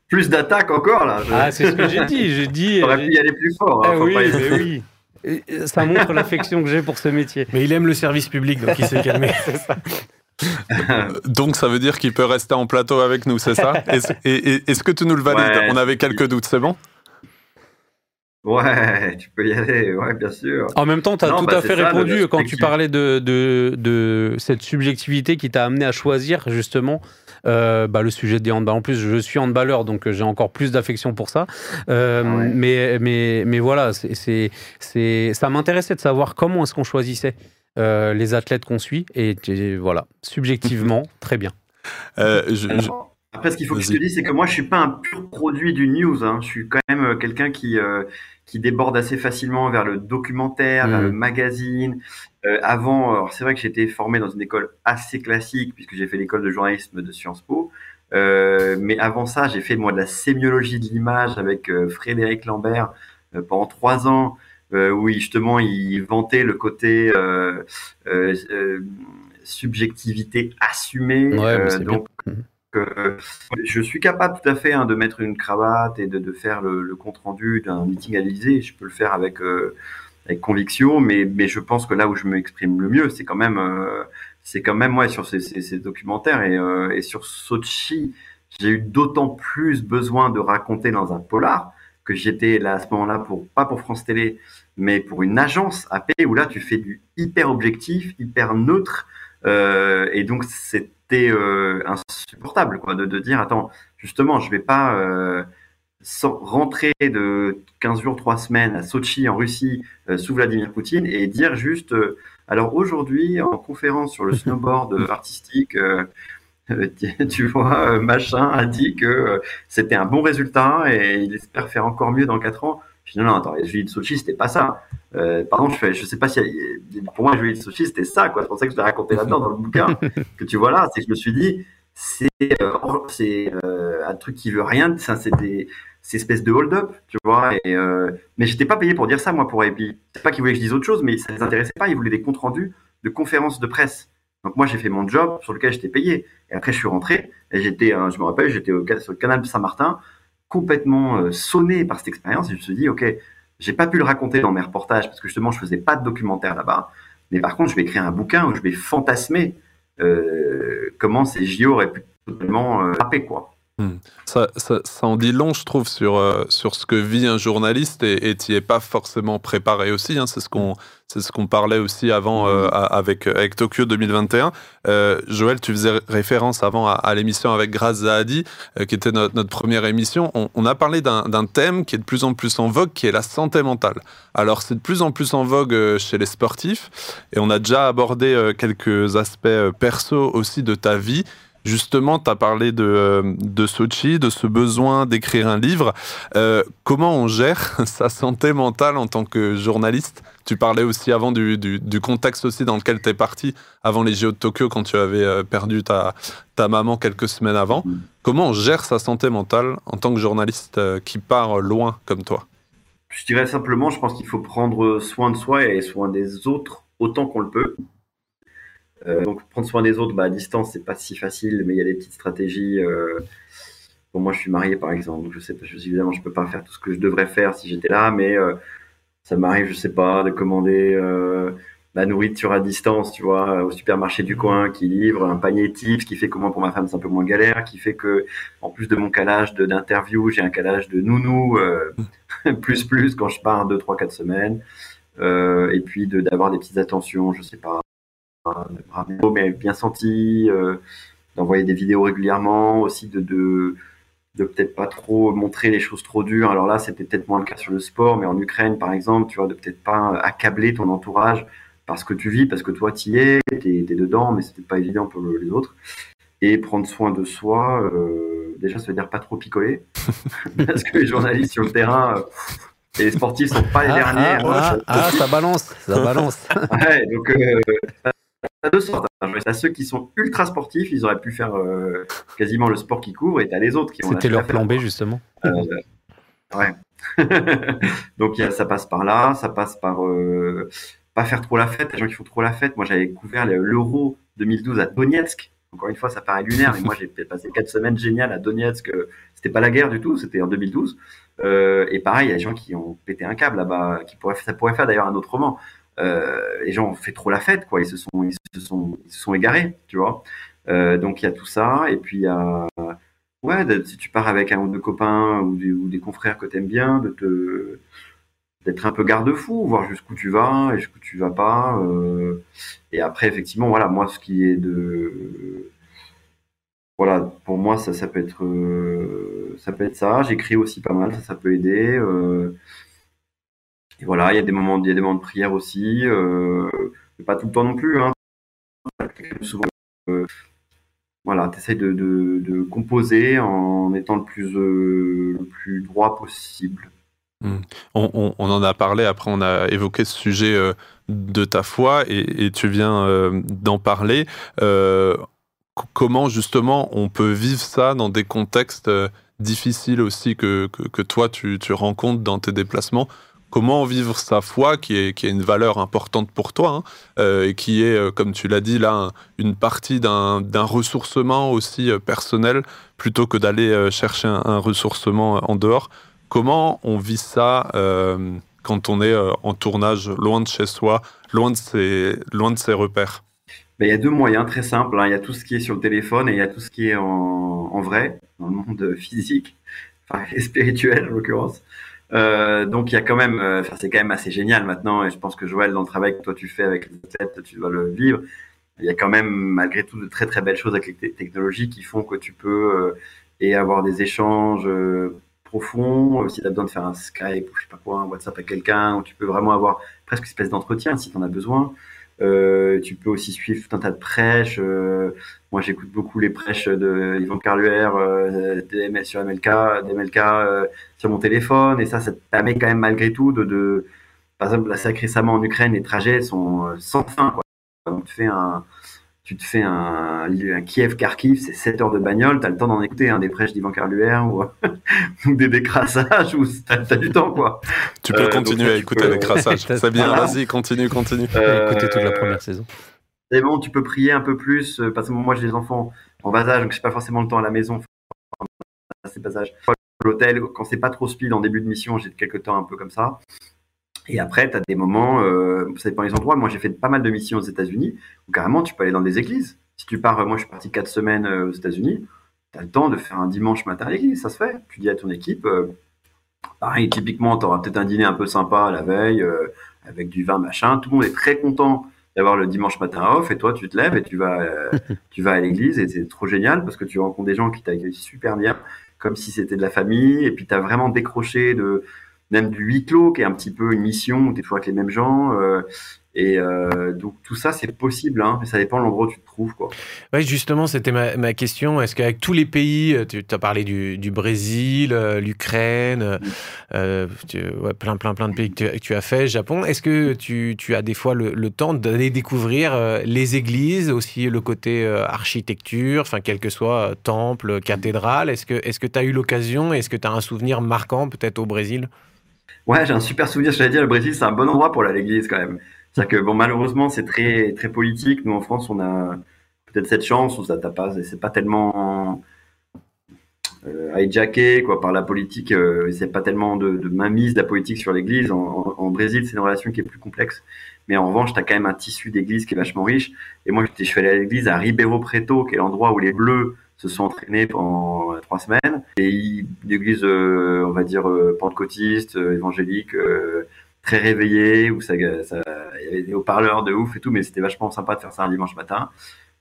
plus d'attaques encore là. Je... Ah, c'est ce que j'ai dit. J'ai dit. <laughs> J'aurais pu y aller plus fort. Hein, eh oui, mais oui. Ça montre l'affection que j'ai pour ce métier. Mais il aime le service public, donc il s'est <laughs> calmé. ça. donc ça veut dire qu'il peut rester en plateau avec nous, c'est ça? Est-ce est, est que tu nous le valides? Ouais, On avait quelques doutes, c'est bon? Ouais, tu peux y aller, ouais, bien sûr. En même temps, tu as non, tout bah, à fait ça, répondu quand tu parlais de, de, de cette subjectivité qui t'a amené à choisir justement euh, bah, le sujet des handball. En plus, je suis handballeur, donc j'ai encore plus d'affection pour ça. Euh, ouais. mais, mais, mais voilà, c'est, c'est, ça m'intéressait de savoir comment est-ce qu'on choisissait euh, les athlètes qu'on suit. Et, et voilà, subjectivement, <laughs> très bien. Euh, je, je... Après, ce qu'il faut que je te dise, c'est que moi, je suis pas un pur produit du news. Hein. Je suis quand même quelqu'un qui euh, qui déborde assez facilement vers le documentaire, mmh. vers le magazine. Euh, avant, c'est vrai que j'étais formé dans une école assez classique puisque j'ai fait l'école de journalisme de Sciences Po. mais avant ça, j'ai fait moi de la sémiologie de l'image avec Frédéric Lambert pendant trois ans, où justement il vantait le côté subjectivité assumée. donc euh, je suis capable tout à fait hein, de mettre une cravate et de, de faire le, le, compte rendu d'un meeting à l'Élysée. Je peux le faire avec, euh, avec conviction, mais, mais je pense que là où je m'exprime le mieux, c'est quand même, euh, c'est quand même ouais, sur ces, ces, ces documentaires et, euh, et sur Sochi. J'ai eu d'autant plus besoin de raconter dans un polar que j'étais là à ce moment-là pour pas pour France Télé, mais pour une agence AP où là tu fais du hyper objectif, hyper neutre, et donc c'est euh, insupportable quoi, de, de, dire attends, justement, je vais pas euh, rentrer de 15 jours, 3 semaines à Sochi en Russie euh, sous Vladimir Poutine et dire juste alors aujourd'hui en conférence sur le snowboard <laughs> artistique tu vois, machin a dit que c'était un bon résultat et il espère faire encore mieux dans 4 ans. Je dis non, non, attends, les Julie de Sochi, c'était pas ça. Euh, pardon, je, fais, je sais pas si. Pour moi, Julie de Sochi, c'était ça, quoi. C'est pour ça que je l'ai raconté là-dedans dans le bouquin. <laughs> que tu vois là, c'est que je me suis dit, c'est euh, c'est euh, un truc qui veut rien. C'est des ces espèces de hold-up, tu vois. Et, euh, mais j'étais pas payé pour dire ça, moi, pour AP. C'est pas qu'ils voulaient que je dise autre chose, mais ça les intéressait pas. Ils voulaient des comptes rendus de conférences de presse. Donc moi, j'ai fait mon job sur lequel j'étais payé. Et après, je suis rentré j'étais, je me rappelle, j'étais sur le canal de Saint-Martin complètement euh, sonné par cette expérience et je me suis dit, OK, j'ai pas pu le raconter dans mes reportages parce que justement, je faisais pas de documentaire là-bas. Mais par contre, je vais écrire un bouquin où je vais fantasmer euh, comment ces JO auraient pu totalement euh, quoi. Hmm. Ça, ça, ça, en dit long, je trouve, sur, euh, sur ce que vit un journaliste et tu n'y es pas forcément préparé aussi. Hein. C'est ce qu'on ce qu'on parlait aussi avant euh, avec, avec Tokyo 2021. Euh, Joël, tu faisais référence avant à, l'émission avec Grace Zahadi, euh, qui était notre, notre, première émission. On, on a parlé d'un thème qui est de plus en plus en vogue, qui est la santé mentale. Alors, c'est de plus en plus en vogue euh, chez les sportifs, et on a déjà abordé euh, quelques aspects perso aussi de ta vie. Justement, tu as parlé de, euh, de Sochi, de ce besoin d'écrire un livre. Euh, comment on gère <laughs> sa santé mentale en tant que journaliste? Tu parlais aussi avant du, du, du contexte aussi dans lequel tu es parti, avant les JO de Tokyo, quand tu avais perdu ta, ta maman quelques semaines avant. Comment on gère sa santé mentale en tant que journaliste qui part loin comme toi? Je dirais simplement, je pense qu'il faut prendre soin de soi et soin des autres autant qu'on le peut. Euh, donc prendre soin des autres, bah, à distance, c'est pas si facile, mais il y a des petites stratégies. Euh, moi, je suis marié, par exemple, donc je sais pas, je, évidemment, je peux pas faire tout ce que je devrais faire si j'étais là, mais euh, ça m'arrive, je sais pas, de commander euh, la nourriture à distance, tu vois, au supermarché du coin qui livre un panier type, ce qui fait que moi, pour ma femme, c'est un peu moins galère, qui fait que, en plus de mon calage d'interview, j'ai un calage de nounou, euh, <laughs> plus plus quand je pars deux, trois, quatre semaines. Euh, et puis d'avoir des petites attentions, je sais pas, mais bien senti, euh, d'envoyer des vidéos régulièrement, aussi de, de, de peut-être pas trop montrer les choses trop dures. Alors là, c'était peut-être moins le cas sur le sport, mais en Ukraine, par exemple, tu vois, de peut-être pas accabler ton entourage parce que tu vis, parce que toi, tu y es, tu es, dedans, mais c'était pas évident pour les autres. Et prendre soin de soi, euh, déjà, ça veut dire pas trop picoler, <laughs> parce que les journalistes sur le terrain, euh, et les sportifs sont pas les ah, derniers. Ah, ah, ah, ça balance, ça balance. ouais, donc euh, T'as deux sortes. T'as ceux qui sont ultra sportifs, ils auraient pu faire euh, quasiment le sport qu'ils couvrent, et t'as les autres qui ont. C'était leur plan B, justement. Euh, ouais. <laughs> Donc y a, ça passe par là, ça passe par euh, pas faire trop la fête. Les gens qui font trop la fête. Moi, j'avais couvert l'Euro 2012 à Donetsk. Encore une fois, ça paraît lunaire, mais moi, j'ai passé quatre semaines géniales à Donetsk. C'était pas la guerre du tout, c'était en 2012. Euh, et pareil, il y a des gens qui ont pété un câble là-bas, qui pourraient, ça pourrait faire d'ailleurs un autre roman les gens ont fait trop la fête, quoi. Ils se sont, ils se sont, ils se sont égarés, tu vois. Euh, donc il y a tout ça, et puis il y a, ouais, si tu pars avec un ou deux copains ou des, confrères que t'aimes bien, de te, d'être un peu garde-fou, voir jusqu'où tu vas et jusqu'où tu vas pas. Euh, et après, effectivement, voilà, moi, ce qui est de, voilà, pour moi, ça, ça peut être, euh, ça peut être ça. J'écris aussi pas mal, ça peut aider. Et voilà, il y a des moments, il y a des moments de prière aussi, euh, pas tout le temps non plus. Hein. Euh, voilà, tu essaies de, composer en étant le plus, euh, le plus droit possible. Mmh. On, en a parlé, après on a évoqué ce sujet de ta foi et, tu viens d'en parler. Comment justement on peut vivre ça dans des contextes difficiles aussi que, que, toi tu, tu, rencontres dans tes déplacements? Comment vivre sa foi, qui est, une valeur importante pour toi, hein, euh, et qui est, euh, comme tu l'as dit, là, une partie d'un ressourcement aussi euh, personnel, plutôt que d'aller chercher un, ressourcement en dehors. Comment on vit ça quand on est en tournage, loin de chez soi, loin de ses, repères? Ben, il y a deux moyens très simples. Hein. Il y a tout ce qui est sur le téléphone et il y a tout ce qui est en, en vrai, dans le monde physique, enfin, <laughs> et spirituel en l'occurrence. Euh, donc il y a quand même, euh, c'est quand même assez génial maintenant, et je pense que Joël, dans le travail que toi tu fais avec les athlètes, tu dois le vivre. Il y a quand même malgré tout de très très belles choses avec les technologies qui font que tu peux euh, et avoir des échanges profonds. Si tu as besoin de faire un Skype ou je sais pas quoi, un WhatsApp à quelqu'un, tu peux vraiment avoir presque une espèce d'entretien si tu en as besoin. Euh, tu peux aussi suivre tout un tas de prêches. Euh, moi, j'écoute beaucoup les prêches de Yvan Carluère, euh, sur MLK, d'MLK euh, sur mon téléphone. Et ça, ça te permet quand même malgré tout de, par exemple, c'est récemment en Ukraine, les trajets sont sans fin. Quoi. Donc, tu fais un, tu te fais un, un Kiev-Kharkiv, c'est 7 heures de bagnole, tu as le temps d'en écouter un des prêches d'Ivan Carluère ou, <laughs> ou, des décrassages, ou tu as, du temps quoi. Tu peux euh, continuer à écouter les crassages, <laughs> c'est bien, vas-y, continue, continue. Euh, écouter toute la première saison. C'est bon, tu peux prier un peu plus, euh, parce que moi j'ai des enfants en bas âge, donc j'ai pas forcément le temps à la maison. C'est bas âge. L'hôtel, quand c'est pas trop speed en début de mission, j'ai quelques temps un peu comme ça. Et après, tu as des moments, euh, ça dépend des endroits. Moi, j'ai fait pas mal de missions aux États-Unis où carrément, tu peux aller dans des églises. Si tu pars, moi, je suis parti quatre semaines euh, aux États-Unis, tu as le temps de faire un dimanche matin à l'église, ça se fait. Tu dis à ton équipe, euh, pareil, typiquement, tu auras peut-être un dîner un peu sympa la veille, euh, avec du vin, machin. Tout le monde est très content d'avoir le dimanche matin off, et toi, tu te lèves et tu vas, euh, <laughs> tu vas à l'église, et c'est trop génial parce que tu rencontres des gens qui t'accueillent super bien, comme si c'était de la famille, et puis tu as vraiment décroché de même du huis clos, qui est un petit peu une mission où tu es toujours avec les mêmes gens. Euh, et euh, donc tout ça, c'est possible, hein, mais ça dépend de l'endroit où tu te trouves. Quoi. Justement, c'était ma, ma, question. Est-ce qu'avec tous les pays, euh, tu as parlé du, du Brésil, l'Ukraine, euh, ouais, plein, plein, plein de pays que tu, que tu as fait, Japon, est-ce que tu, tu, as des fois le, le temps d'aller découvrir les églises, aussi le côté architecture, enfin, quel que soit temple, cathédrale? Est-ce que tu est as eu l'occasion Est-ce que tu as un souvenir marquant peut-être au Brésil? Ouais, j'ai un super souvenir. Je dire, le Brésil, c'est un bon endroit pour l'église quand même. C'est-à-dire que bon, malheureusement, c'est très très politique. Nous en France, on a peut-être cette chance où ça t'a pas, c'est pas tellement euh, hijacké quoi par la politique. Euh, c'est pas tellement de, de mainmise de la politique sur l'Église. En, en, Brésil, c'est une relation qui est plus complexe. Mais en revanche, t'as quand même un tissu d'Église qui est vachement riche. Et moi, je suis allé à l'église à Ribeiro Preto, qui est l'endroit où les Bleus se sont entraînés pendant trois semaines. Et une église, euh, on va dire, euh, pentecôtiste, euh, évangélique, très réveillée, où ça, ça, il y avait des haut-parleurs de ouf et tout, mais c'était vachement sympa de faire ça un dimanche matin.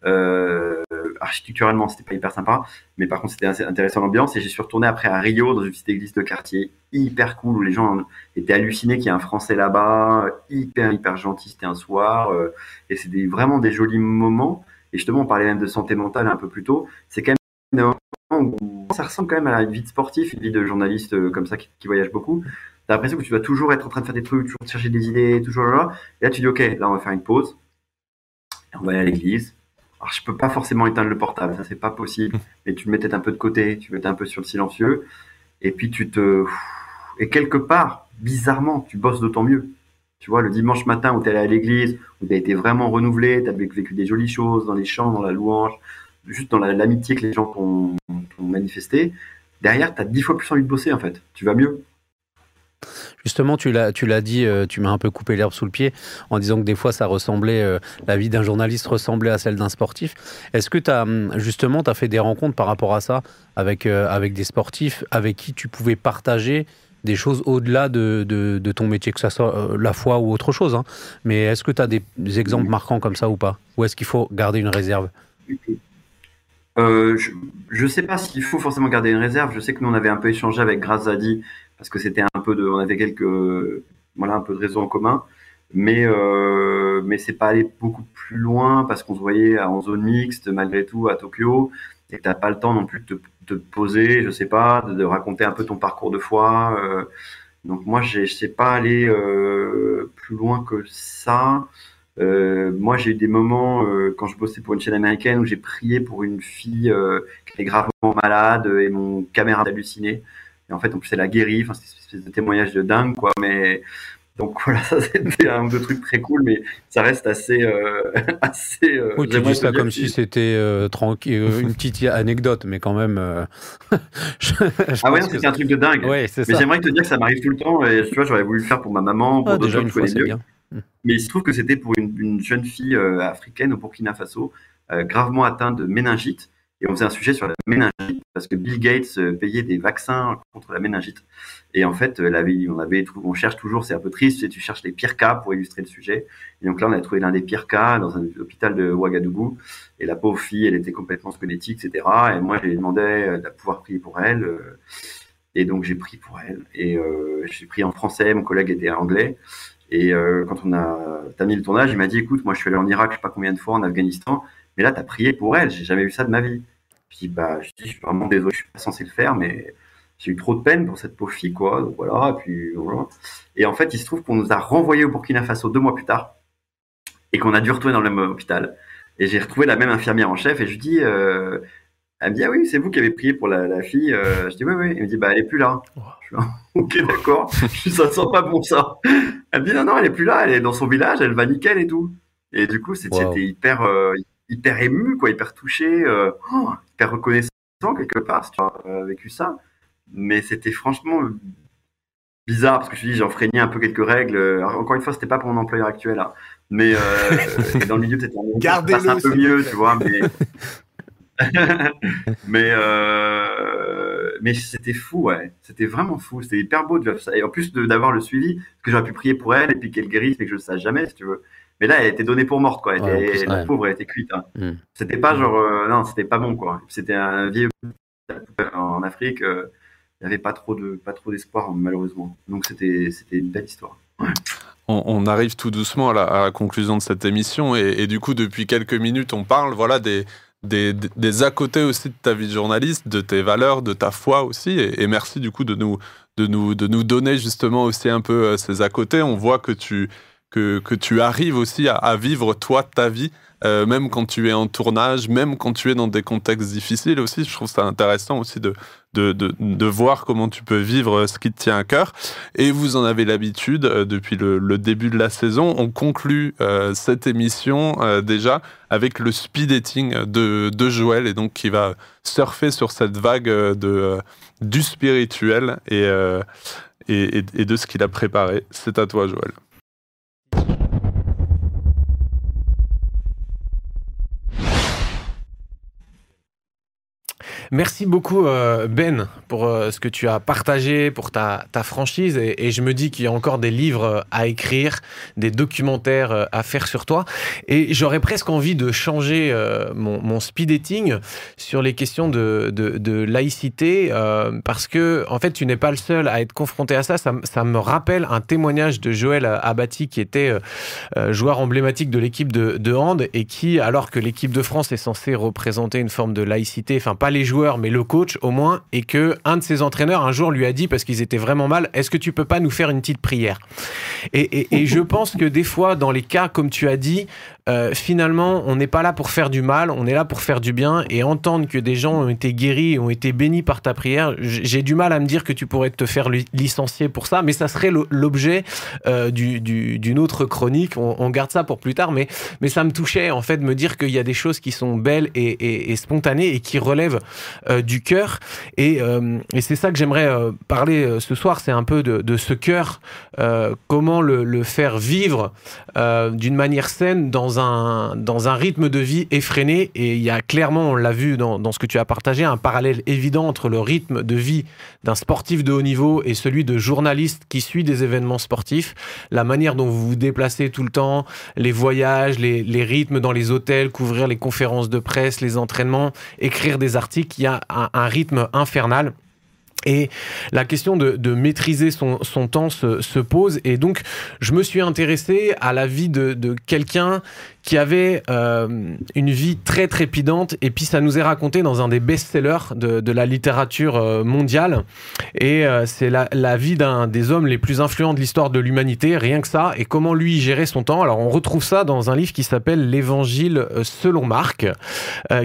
Euh, architecturalement, c'était pas hyper sympa, mais par contre, c'était intéressant l'ambiance. Et j'ai suis retourné après à Rio, dans une petite église de quartier hyper cool, où les gens étaient hallucinés qu'il y ait un Français là-bas, hyper, hyper gentil. C'était un soir, et c'était vraiment des jolis moments. Et justement, on parlait même de santé mentale un peu plus tôt. C'est quand même où ça ressemble quand même à une vie de sportif, une vie de journaliste euh, comme ça qui, voyage beaucoup. T'as l'impression que tu dois toujours être en train de faire des trucs, toujours chercher des idées, toujours là. Et là, tu dis, OK, là, on va faire une pause. On va aller à l'église. Alors, je peux pas forcément éteindre le portable, ça, c'est pas possible. <laughs> Mais tu le peut-être un peu de côté, tu mets un peu sur le silencieux. Et puis, tu te. Et quelque part, bizarrement, tu bosses d'autant mieux. Tu vois, le dimanche matin où tu es allé à l'église, où tu as été vraiment renouvelé, tu as vécu des jolies choses dans les chants, dans la louange, juste dans l'amitié que les gens t'ont manifesté, derrière, tu as dix fois plus envie de bosser en fait. Tu vas mieux. Justement, tu l'as, dit, euh, tu m'as un peu coupé l'herbe sous le pied en disant que des fois, ça ressemblait, euh, la vie d'un journaliste ressemblait à celle d'un sportif. Est-ce que tu as, hum, justement, tu as fait des rencontres par rapport à ça avec, euh, avec des sportifs avec qui tu pouvais partager des choses au-delà de, de, ton métier, que ce soit euh, la foi ou autre chose. Hein. Mais est-ce que tu as des, exemples marquants comme ça ou pas? Ou est-ce qu'il faut garder une réserve? Euh, je ne sais pas s'il faut forcément garder une réserve. Je sais que nous on avait un peu échangé avec Grazadi parce que c'était un peu de, on avait quelques, voilà, un peu de réseau en commun, mais euh, mais c'est pas allé beaucoup plus loin parce qu'on se voyait en zone mixte malgré tout à Tokyo et que t'as pas le temps non plus de te te poser, je sais pas, de, raconter un peu ton parcours de foi. Euh, donc moi, je sais pas aller euh, plus loin que ça. Euh, moi, j'ai eu des moments quand je bossais pour une chaîne américaine où j'ai prié pour une fille qui était gravement malade et mon caméra halluciné. Et en fait, en plus, elle a. Enfin, c'est une espèce de témoignage de dingue, quoi. Mais donc voilà, <laughs> ça c'était un ou deux trucs très cool, mais ça reste assez, euh, <laughs> assez. Euh, oui, tu dis ça comme que si c'est- c'était euh, tranquille, euh, <laughs> une petite anecdote, mais quand même. euh, je- je Ah ouais, non, que un truc de dingue. Ouais, c'est Mais j'aimerais te dire que ça m'arrive tout le temps. Et tu vois, j'aurais voulu le faire pour ma maman, pour Ah, d'autres gens que je c'est bien. Mais il se trouve que c'était pour une, une jeune fille africaine au Burkina Faso, gravement atteinte de méningite. Et on faisait un sujet sur la méningite, parce que Bill Gates euh, payait des vaccins contre la méningite. Et en fait, euh, on, avait, on cherche toujours, c'est un peu triste, tu cherches les pires cas pour illustrer le sujet. Et donc là, on a trouvé l'un des pires cas dans un hôpital de Ouagadougou. Et la pauvre fille, elle était complètement squelettique, etc. Et moi, j'ai demandé euh, de pouvoir prier pour elle. et donc, j'ai prié pour elle. Et euh, j'ai prié en français, mon collègue était anglais. Et quand on a terminé le tournage, il m'a dit écoute, moi je suis allé en Irak, je sais pas combien de fois, en Afghanistan, mais là tu as prié pour elle, j'ai jamais vu ça de ma vie. Je dis bah, je, dis, je suis vraiment désolé, je suis pas censé le faire, mais j'ai eu trop de peine pour cette pauvre fille, quoi. Donc voilà, et puis voilà. Et en fait, il se trouve qu'on nous a renvoyés au Burkina Faso deux mois plus tard et qu'on a dû retourner dans le même hôpital. Et j'ai retrouvé la même infirmière en chef et je lui dis euh, elle me dit ah oui, c'est vous qui avez prié pour la, la fille. Euh, je dis oui oui. Elle me dit bah elle est plus là. Je là, <laughs> ok d'accord. Dis, ça sent pas bon ça. Elle me dit non non elle est plus là, elle est dans son village, elle va nickel et tout. Et du coup c'était Wow. hyper euh, hyper ému quoi, hyper touché, euh, oh, hyper reconnaissant quelque part si tu as euh, vécu ça. Mais c'était franchement bizarre parce que je dis j'enfreignais un peu quelques règles. Alors, encore une fois c'était pas pour mon employeur actuel, hein. mais euh, <laughs> dans le milieu peut-être un, un peu mieux tu vois. Mais <laughs> <laughs> mais euh, mais c'était fou ouais c'était vraiment fou c'était hyper beau de faire ça et en plus d'avoir le suivi parce que j'aurais pu prier pour elle et puis qu'elle guérisse mais que je le sache jamais si tu veux mais là elle était donnée pour morte quoi elle Ouais, était- plus, la ouais. pauvre elle était cuite hein. Mm. c'était pas genre euh, non c'était pas bon quoi c'était un vieux en Afrique euh, il y avait pas trop de pas trop d'espoir malheureusement donc c'était c'était une belle histoire On, on arrive tout doucement à la, à la conclusion de cette émission et, et du coup depuis quelques minutes on parle voilà des, des, des- des à côté aussi de ta vie de journaliste, de tes valeurs, de ta foi aussi et, et merci du coup de nous, de, nous, de nous donner justement aussi un peu euh, ces à côté. On voit que tu, que, tu arrives aussi à, vivre toi ta vie euh, même quand tu es en tournage, même quand tu es dans des contextes difficiles aussi. Je trouve ça intéressant aussi de, de, de, voir comment tu peux vivre ce qui te tient à cœur. Et vous en avez l'habitude euh, depuis le, début de la saison. On conclut euh, cette émission euh, déjà avec le speed dating de, de Joël et donc qui va surfer sur cette vague euh, de, euh, du spirituel euh, et, et- et de ce qu'il a préparé. C'est à toi, Joël. Merci beaucoup euh, Ben pour euh, ce que tu as partagé, pour ta, franchise et, je me dis qu'il y a encore des livres euh, à écrire, des documentaires à faire sur toi et j'aurais presque envie de changer mon, mon speed dating sur les questions de, laïcité parce que en fait tu n'es pas le seul à être confronté à ça. Ça, me rappelle un témoignage de Joël Abati qui était joueur emblématique de l'équipe de, de hand et qui, alors que l'équipe de France est censée représenter une forme de laïcité, enfin pas les joueurs mais le coach au moins, et que un de ses entraîneurs un jour lui a dit parce qu'ils étaient vraiment mal, est-ce que tu peux pas nous faire une petite prière? Et, je pense que des fois dans les cas comme tu as dit, euh, finalement on n'est pas là pour faire du mal, on est là pour faire du bien et entendre que des gens ont été guéris, ont été bénis par ta prière, j'ai du mal à me dire que tu pourrais te faire li- licencier pour ça, mais ça serait l'objet euh, du- du- d'une autre chronique. On, garde ça pour plus tard, mais, mais ça me touchait en fait de me dire qu'il y a des choses qui sont belles et, spontanées et qui relèvent euh, du cœur. Et, c'est ça que j'aimerais parler ce soir, c'est un peu de, ce cœur, comment le, faire vivre d'une manière saine dans un, dans un rythme de vie effréné. Et il y a clairement, on l'a vu dans, ce que tu as partagé, un parallèle évident entre le rythme de vie d'un sportif de haut niveau et celui de journaliste qui suit des événements sportifs, la manière dont vous vous déplacez tout le temps, les voyages, les, rythmes dans les hôtels, couvrir les conférences de presse, les entraînements, écrire des articles, il y a un rythme infernal. Et la question de, maîtriser son, temps se, se pose. Et donc, je me suis intéressé à la vie de quelqu'un qui avait euh, une vie très trépidante et puis ça nous est raconté dans un des best-sellers de, la littérature euh, mondiale et euh, c'est la, la, vie d'un des hommes les plus influents de l'histoire de l'humanité, rien que ça, et comment lui gérait son temps. Alors on retrouve ça dans un livre qui s'appelle L'Évangile selon Marc,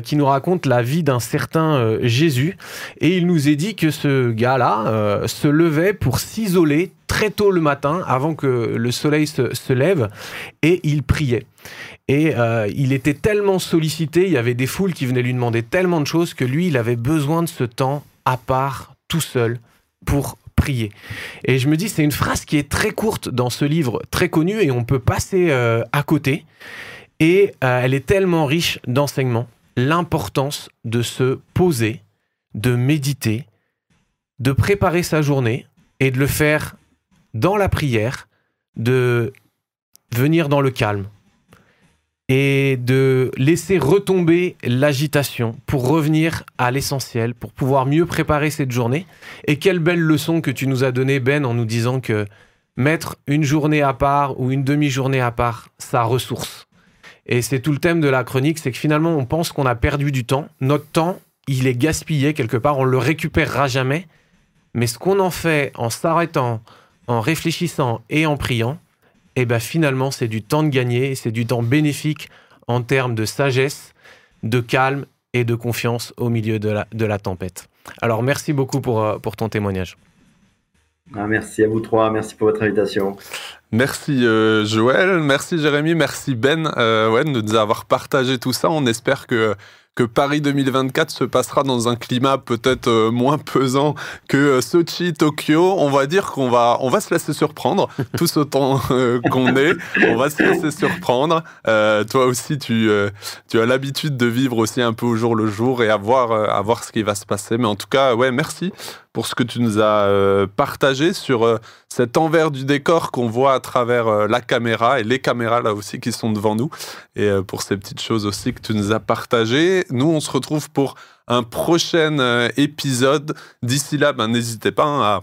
qui nous raconte la vie d'un certain Jésus et il nous est dit que ce gars-là se levait pour s'isoler très tôt le matin avant que le soleil se, lève et il priait. Et euh, il était tellement sollicité, il y avait des foules qui venaient lui demander tellement de choses que lui, il avait besoin de ce temps à part, tout seul, pour prier. Et je me dis, c'est une phrase qui est très courte dans ce livre, très connu, et on peut passer euh, à côté. Et euh, elle est tellement riche d'enseignements. L'importance de se poser, de méditer, de préparer sa journée et de le faire dans la prière, de venir dans le calme, et de laisser retomber l'agitation pour revenir à l'essentiel, pour pouvoir mieux préparer cette journée. Et quelle belle leçon que tu nous as donnée, Ben, en nous disant que mettre une journée à part ou une demi-journée à part, ça ressource. Et c'est tout le thème de la chronique, c'est que finalement on pense qu'on a perdu du temps. Notre temps, il est gaspillé quelque part, on le récupérera jamais. Mais ce qu'on en fait en s'arrêtant, en réfléchissant et en priant, et ben finalement c'est du temps de gagner, c'est du temps bénéfique en termes de sagesse, de calme et de confiance au milieu de la, de la tempête. Alors merci beaucoup pour, euh, pour ton témoignage. Ah, merci à vous trois, merci pour votre invitation. Merci euh, Joël, merci Jérémy, merci Ben euh, ouais, de nous avoir partagé tout ça. On espère que que Paris 2024 se passera dans un climat peut-être euh, moins pesant que euh, Sochi, Tokyo. On va dire qu'on va, on va se laisser surprendre, <laughs> tous autant euh, qu'on est. On va se laisser surprendre. toi aussi, tu, tu as l'habitude de vivre aussi un peu au jour le jour et à voir, à voir ce qui va se passer. Mais en tout cas, ouais, merci pour ce que tu nous as partagé sur cet envers du décor qu'on voit à travers la caméra et les caméras là aussi qui sont devant nous et pour ces petites choses aussi que tu nous as partagées. Nous, on se retrouve pour un prochain euh, épisode. D'ici là, ben, n'hésitez pas hein,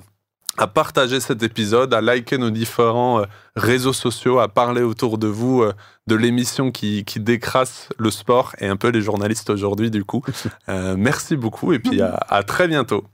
à, partager cet épisode, à liker nos différents euh, réseaux sociaux, à parler autour de vous euh, de l'émission qui, qui, décrasse le sport et un peu les journalistes aujourd'hui, du coup. <laughs> merci beaucoup et puis à très bientôt.